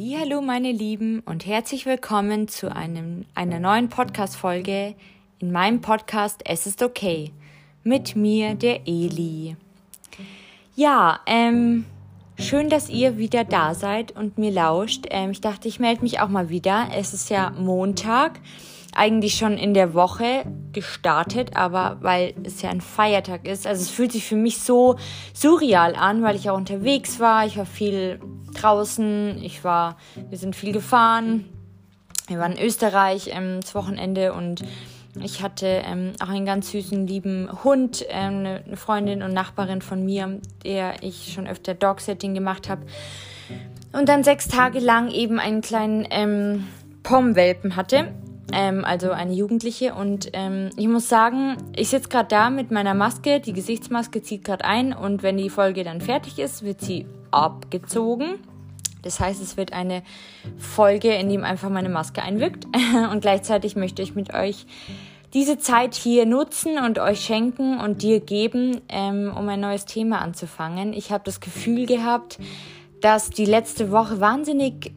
Hallo meine Lieben und herzlich willkommen zu einem, einer neuen Podcast-Folge in meinem Podcast Es ist okay mit mir, der Eli. Ja, ähm, schön, dass ihr wieder da seid und mir lauscht. Ähm, ich dachte, ich melde mich auch mal wieder. Es ist ja Montag eigentlich schon in der Woche gestartet, aber weil es ja ein Feiertag ist, also es fühlt sich für mich so surreal an, weil ich auch unterwegs war, ich war viel draußen, ich war, wir sind viel gefahren, wir waren in Österreich ähm, das Wochenende und ich hatte ähm, auch einen ganz süßen, lieben Hund, ähm, eine, Freundin und Nachbarin von mir, der ich schon öfter Dog-Setting gemacht habe. Und dann sechs Tage lang eben einen kleinen ähm, Pom-Welpen hatte ähm, also eine Jugendliche. Und ähm, ich muss sagen, ich sitze gerade da mit meiner Maske, die Gesichtsmaske zieht gerade ein und wenn die Folge dann fertig ist, wird sie abgezogen. Das heißt, es wird eine Folge, in dem einfach meine Maske einwirkt. Und gleichzeitig möchte ich mit euch diese Zeit hier nutzen und euch schenken und dir geben, ähm, um ein neues Thema anzufangen. Ich habe das Gefühl gehabt, dass die letzte Woche wahnsinnig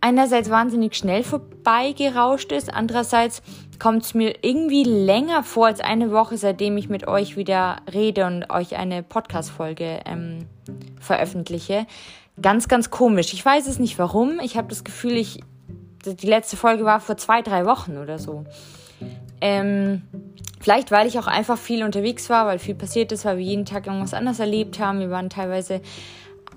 einerseits wahnsinnig schnell vorbeigerauscht ist, andererseits kommt es mir irgendwie länger vor als eine Woche, seitdem ich mit euch wieder rede und euch eine Podcast-Folge ähm, veröffentliche. Ganz, ganz komisch. Ich weiß es nicht warum. Ich habe das Gefühl, ich die letzte Folge war vor zwei, drei Wochen oder so. Ähm, vielleicht, weil ich auch einfach viel unterwegs war, weil viel passiert ist, weil wir jeden Tag irgendwas anderes erlebt haben. Wir waren teilweise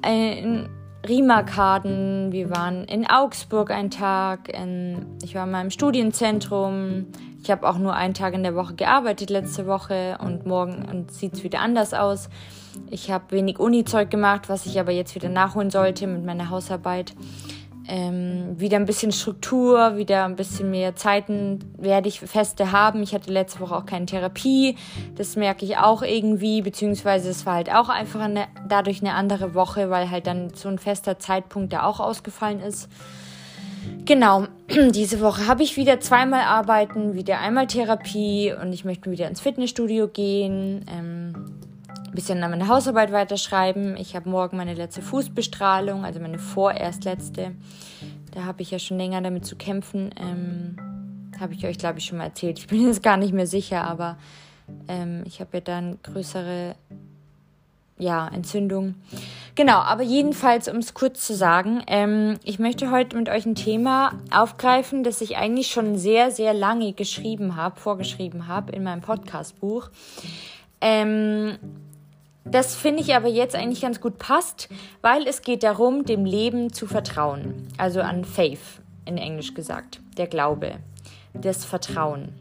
in Riemarkaden, wir waren in Augsburg einen Tag, in, ich war in meinem Studienzentrum. Ich habe auch nur einen Tag in der Woche gearbeitet letzte Woche und morgen sieht es wieder anders aus. Ich habe wenig Uni-Zeug gemacht, was ich aber jetzt wieder nachholen sollte mit meiner Hausarbeit ähm, wieder ein bisschen Struktur, wieder ein bisschen mehr Zeiten werde ich feste haben. Ich hatte letzte Woche auch keine Therapie. Das merke ich auch irgendwie, beziehungsweise es war halt auch einfach eine, dadurch eine andere Woche, weil halt dann so ein fester Zeitpunkt da auch ausgefallen ist. Genau, diese Woche habe ich wieder zweimal arbeiten, wieder einmal Therapie und ich möchte wieder ins Fitnessstudio gehen. Ähm, ein bisschen an meiner Hausarbeit weiterschreiben. Ich habe morgen meine letzte Fußbestrahlung, also meine vorerst letzte. Da habe ich ja schon länger damit zu kämpfen. Ähm, habe ich euch, glaube ich, schon mal erzählt. Ich bin jetzt gar nicht mehr sicher, aber ähm, ich habe ja dann größere ja, Entzündung. Genau, aber jedenfalls, um es kurz zu sagen, ähm, ich möchte heute mit euch ein Thema aufgreifen, das ich eigentlich schon sehr, sehr lange geschrieben habe, vorgeschrieben habe in meinem Podcastbuch. Ähm, das finde ich aber jetzt eigentlich ganz gut passt, weil es geht darum, dem Leben zu vertrauen. Also an Faith in Englisch gesagt, der Glaube, das Vertrauen.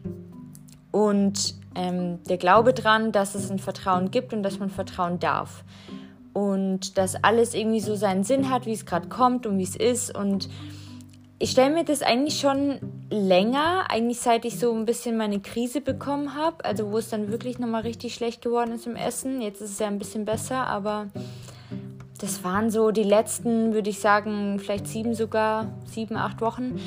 Und ähm, der Glaube dran, dass es ein Vertrauen gibt und dass man vertrauen darf. Und dass alles irgendwie so seinen Sinn hat, wie es gerade kommt und wie es ist. Und ich stelle mir das eigentlich schon länger, eigentlich seit ich so ein bisschen meine Krise bekommen habe, also wo es dann wirklich nochmal richtig schlecht geworden ist im Essen. Jetzt ist es ja ein bisschen besser, aber das waren so die letzten, würde ich sagen, vielleicht sieben sogar, sieben, acht Wochen.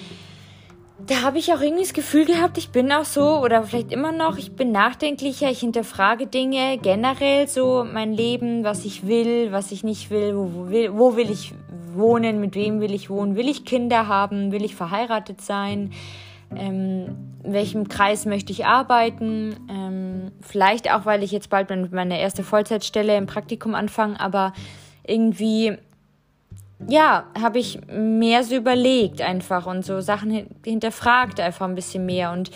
Da habe ich auch irgendwie das Gefühl gehabt, ich bin auch so, oder vielleicht immer noch, ich bin nachdenklicher, ich hinterfrage Dinge generell, so mein Leben, was ich will, was ich nicht will, wo, wo, will, wo will ich wohnen, mit wem will ich wohnen, will ich Kinder haben, will ich verheiratet sein, ähm, in welchem Kreis möchte ich arbeiten, ähm, vielleicht auch, weil ich jetzt bald meine erste Vollzeitstelle im Praktikum anfange, aber irgendwie, ja, habe ich mehr so überlegt einfach und so Sachen hinterfragt einfach ein bisschen mehr und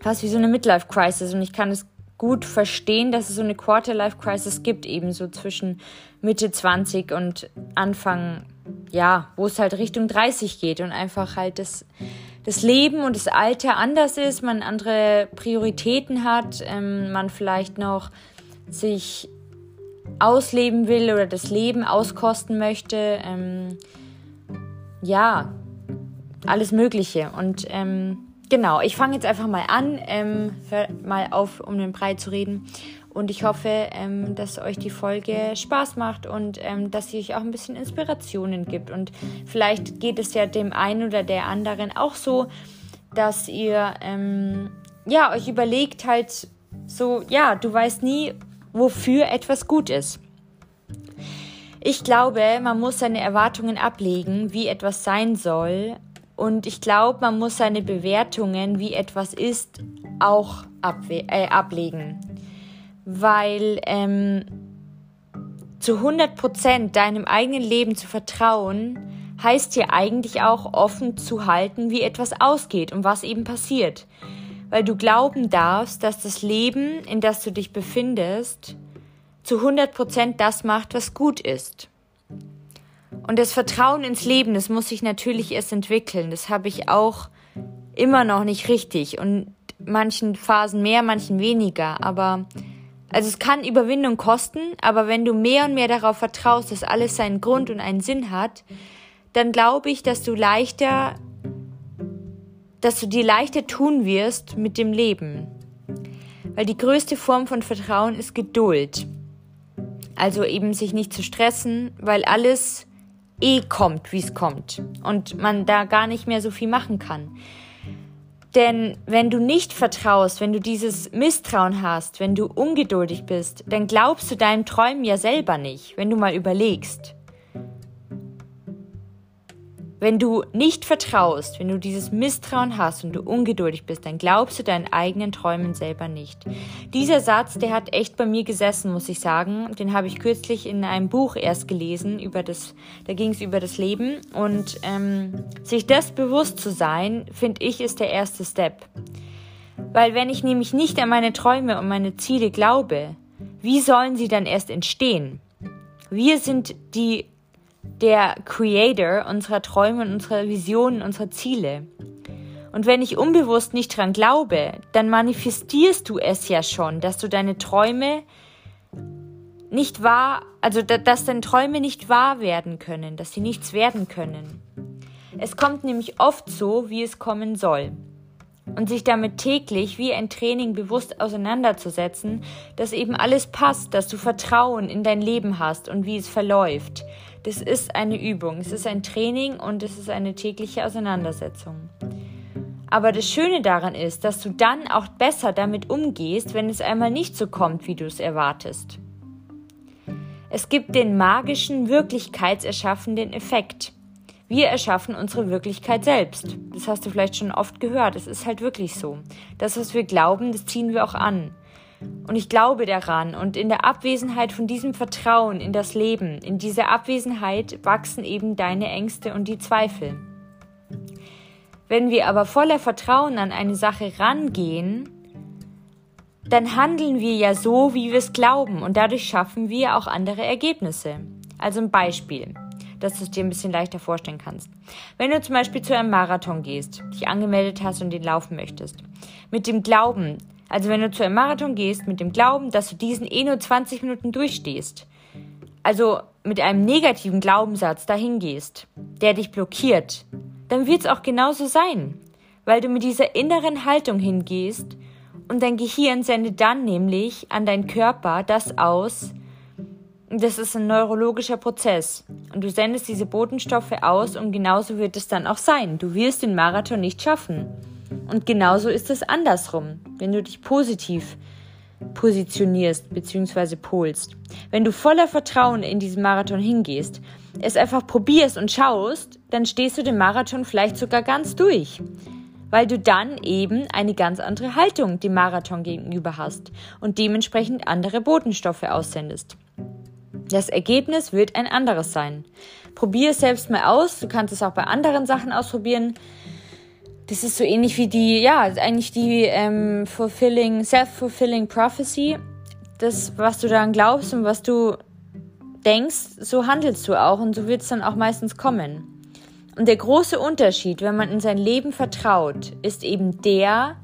fast wie so eine Midlife-Crisis und ich kann es gut verstehen, dass es so eine Quarter-Life-Crisis gibt, eben so zwischen Mitte 20 und Anfang, ja, wo es halt Richtung 30 geht und einfach halt das, das Leben und das Alter anders ist, man andere Prioritäten hat, ähm, man vielleicht noch sich ausleben will oder das Leben auskosten möchte, ähm, ja, alles Mögliche. Und ähm, genau, ich fange jetzt einfach mal an, ähm, mal auf, um den Brei zu reden. Und ich hoffe, ähm, dass euch die Folge Spaß macht und ähm, dass sie euch auch ein bisschen Inspirationen gibt. Und vielleicht geht es ja dem einen oder der anderen auch so, dass ihr ähm, ja euch überlegt halt so, ja, du weißt nie, wofür etwas gut ist. Ich glaube, man muss seine Erwartungen ablegen, wie etwas sein soll. Und ich glaube, man muss seine Bewertungen, wie etwas ist, auch äh, ablegen. Weil ähm, zu 100% deinem eigenen Leben zu vertrauen, heißt ja eigentlich auch offen zu halten, wie etwas ausgeht und was eben passiert. Weil du glauben darfst, dass das Leben, in das du dich befindest, zu 100% das macht, was gut ist. Und das Vertrauen ins Leben, das muss sich natürlich erst entwickeln. Das habe ich auch immer noch nicht richtig und manchen Phasen mehr, manchen weniger. Aber also es kann Überwindung kosten, aber wenn du mehr und mehr darauf vertraust, dass alles seinen Grund und einen Sinn hat, dann glaube ich, dass du leichter, dass du dir leichter tun wirst mit dem Leben. Weil die größte Form von Vertrauen ist Geduld. Also eben sich nicht zu stressen, weil alles eh kommt, wie es kommt. Und man da gar nicht mehr so viel machen kann. Denn wenn du nicht vertraust, wenn du dieses Misstrauen hast, wenn du ungeduldig bist, dann glaubst du deinem Träumen ja selber nicht, wenn du mal überlegst. Wenn du nicht vertraust, wenn du dieses Misstrauen hast und du ungeduldig bist, dann glaubst du deinen eigenen Träumen selber nicht. Dieser Satz, der hat echt bei mir gesessen, muss ich sagen. Den habe ich kürzlich in einem Buch erst gelesen, über das, da ging es über das Leben. Und ähm, sich das bewusst zu sein, finde ich, ist der erste Step. Weil wenn ich nämlich nicht an meine Träume und meine Ziele glaube, wie sollen sie dann erst entstehen? Wir sind die der Creator unserer Träume und unserer Visionen, unserer Ziele. Und wenn ich unbewusst nicht dran glaube, dann manifestierst du es ja schon, dass du deine Träume nicht wahr, also dass deine Träume nicht wahr werden können, dass sie nichts werden können. Es kommt nämlich oft so, wie es kommen soll. Und sich damit täglich wie ein Training bewusst auseinanderzusetzen, dass eben alles passt, dass du Vertrauen in dein Leben hast und wie es verläuft, das ist eine Übung, es ist ein Training und es ist eine tägliche Auseinandersetzung. Aber das Schöne daran ist, dass du dann auch besser damit umgehst, wenn es einmal nicht so kommt, wie du es erwartest. Es gibt den magischen, wirklichkeitserschaffenden Effekt. Wir erschaffen unsere Wirklichkeit selbst. Das hast du vielleicht schon oft gehört. Es ist halt wirklich so. Das, was wir glauben, das ziehen wir auch an. Und ich glaube daran. Und in der Abwesenheit von diesem Vertrauen in das Leben, in dieser Abwesenheit wachsen eben deine Ängste und die Zweifel. Wenn wir aber voller Vertrauen an eine Sache rangehen, dann handeln wir ja so, wie wir es glauben und dadurch schaffen wir auch andere Ergebnisse. Also ein Beispiel, dass du es dir ein bisschen leichter vorstellen kannst. Wenn du zum Beispiel zu einem Marathon gehst, dich angemeldet hast und den laufen möchtest, mit dem Glauben, also wenn du zu einem Marathon gehst mit dem Glauben, dass du diesen eh nur 20 Minuten durchstehst, also mit einem negativen Glaubenssatz dahin gehst, der dich blockiert, dann wird es auch genauso sein, weil du mit dieser inneren Haltung hingehst und dein Gehirn sendet dann nämlich an deinen Körper das aus, das ist ein neurologischer Prozess. Und du sendest diese Botenstoffe aus und genauso wird es dann auch sein. Du wirst den Marathon nicht schaffen. Und genauso ist es andersrum, wenn du dich positiv positionierst bzw. polst. Wenn du voller Vertrauen in diesen Marathon hingehst, es einfach probierst und schaust, dann stehst du den Marathon vielleicht sogar ganz durch, weil du dann eben eine ganz andere Haltung dem Marathon gegenüber hast und dementsprechend andere Botenstoffe aussendest. Das Ergebnis wird ein anderes sein. Probier es selbst mal aus, du kannst es auch bei anderen Sachen ausprobieren das ist so ähnlich wie die, ja, eigentlich die ähm, fulfilling, self-fulfilling prophecy. Das, was du daran glaubst und was du denkst, so handelst du auch und so wird es dann auch meistens kommen. Und der große Unterschied, wenn man in sein Leben vertraut, ist eben der,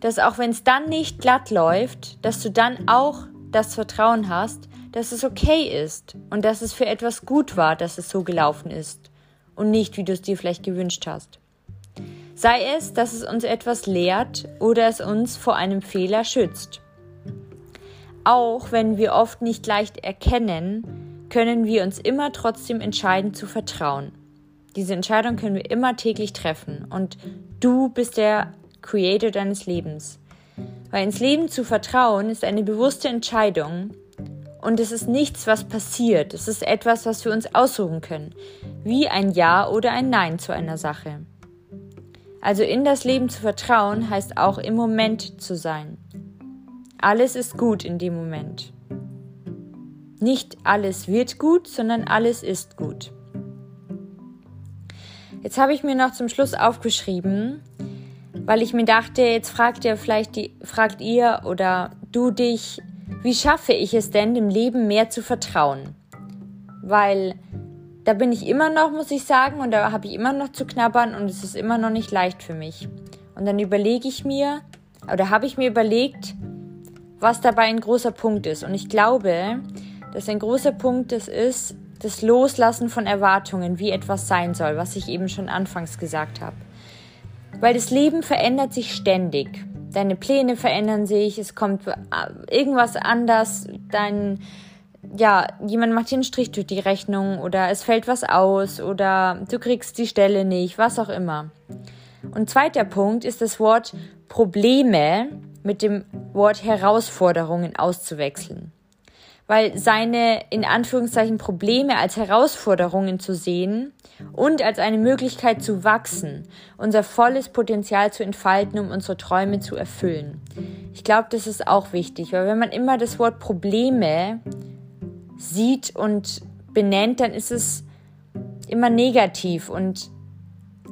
dass auch wenn es dann nicht glatt läuft, dass du dann auch das Vertrauen hast, dass es okay ist und dass es für etwas gut war, dass es so gelaufen ist und nicht, wie du es dir vielleicht gewünscht hast. Sei es, dass es uns etwas lehrt oder es uns vor einem Fehler schützt. Auch wenn wir oft nicht leicht erkennen, können wir uns immer trotzdem entscheiden zu vertrauen. Diese Entscheidung können wir immer täglich treffen und du bist der Creator deines Lebens. Weil ins Leben zu vertrauen ist eine bewusste Entscheidung und es ist nichts, was passiert. Es ist etwas, was wir uns aussuchen können. Wie ein Ja oder ein Nein zu einer Sache. Also in das Leben zu vertrauen heißt auch im Moment zu sein. Alles ist gut in dem Moment. Nicht alles wird gut, sondern alles ist gut. Jetzt habe ich mir noch zum Schluss aufgeschrieben, weil ich mir dachte, jetzt fragt ihr vielleicht die, fragt ihr oder du dich, wie schaffe ich es denn, dem Leben mehr zu vertrauen? Weil da bin ich immer noch, muss ich sagen, und da habe ich immer noch zu knabbern und es ist immer noch nicht leicht für mich. Und dann überlege ich mir, oder habe ich mir überlegt, was dabei ein großer Punkt ist. Und ich glaube, dass ein großer Punkt das ist, das Loslassen von Erwartungen, wie etwas sein soll, was ich eben schon anfangs gesagt habe. Weil das Leben verändert sich ständig. Deine Pläne verändern sich, es kommt äh, irgendwas anders, dein, ja, jemand macht dir einen Strich durch die Rechnung oder es fällt was aus oder du kriegst die Stelle nicht, was auch immer. Und zweiter Punkt ist das Wort Probleme mit dem Wort Herausforderungen auszuwechseln weil seine in Anführungszeichen Probleme als Herausforderungen zu sehen und als eine Möglichkeit zu wachsen, unser volles Potenzial zu entfalten, um unsere Träume zu erfüllen. Ich glaube, das ist auch wichtig, weil wenn man immer das Wort Probleme sieht und benennt, dann ist es immer negativ und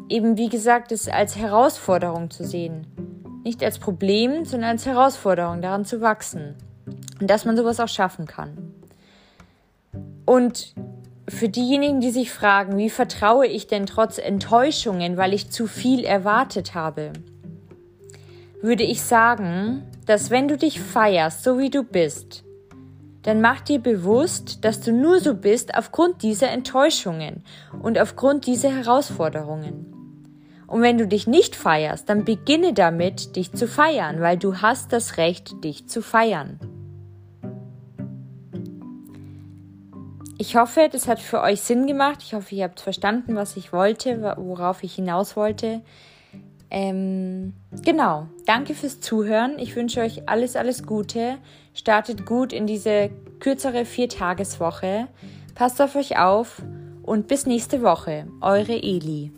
eben wie gesagt, es als Herausforderung zu sehen. Nicht als Problem, sondern als Herausforderung, daran zu wachsen. Und dass man sowas auch schaffen kann. Und für diejenigen, die sich fragen, wie vertraue ich denn trotz Enttäuschungen, weil ich zu viel erwartet habe, würde ich sagen, dass wenn du dich feierst, so wie du bist, dann mach dir bewusst, dass du nur so bist aufgrund dieser Enttäuschungen und aufgrund dieser Herausforderungen. Und wenn du dich nicht feierst, dann beginne damit, dich zu feiern, weil du hast das Recht, dich zu feiern. Ich hoffe, das hat für euch Sinn gemacht. Ich hoffe, ihr habt verstanden, was ich wollte, worauf ich hinaus wollte. Ähm, genau. Danke fürs Zuhören. Ich wünsche euch alles, alles Gute. Startet gut in diese kürzere Viertageswoche. Passt auf euch auf und bis nächste Woche. Eure Eli.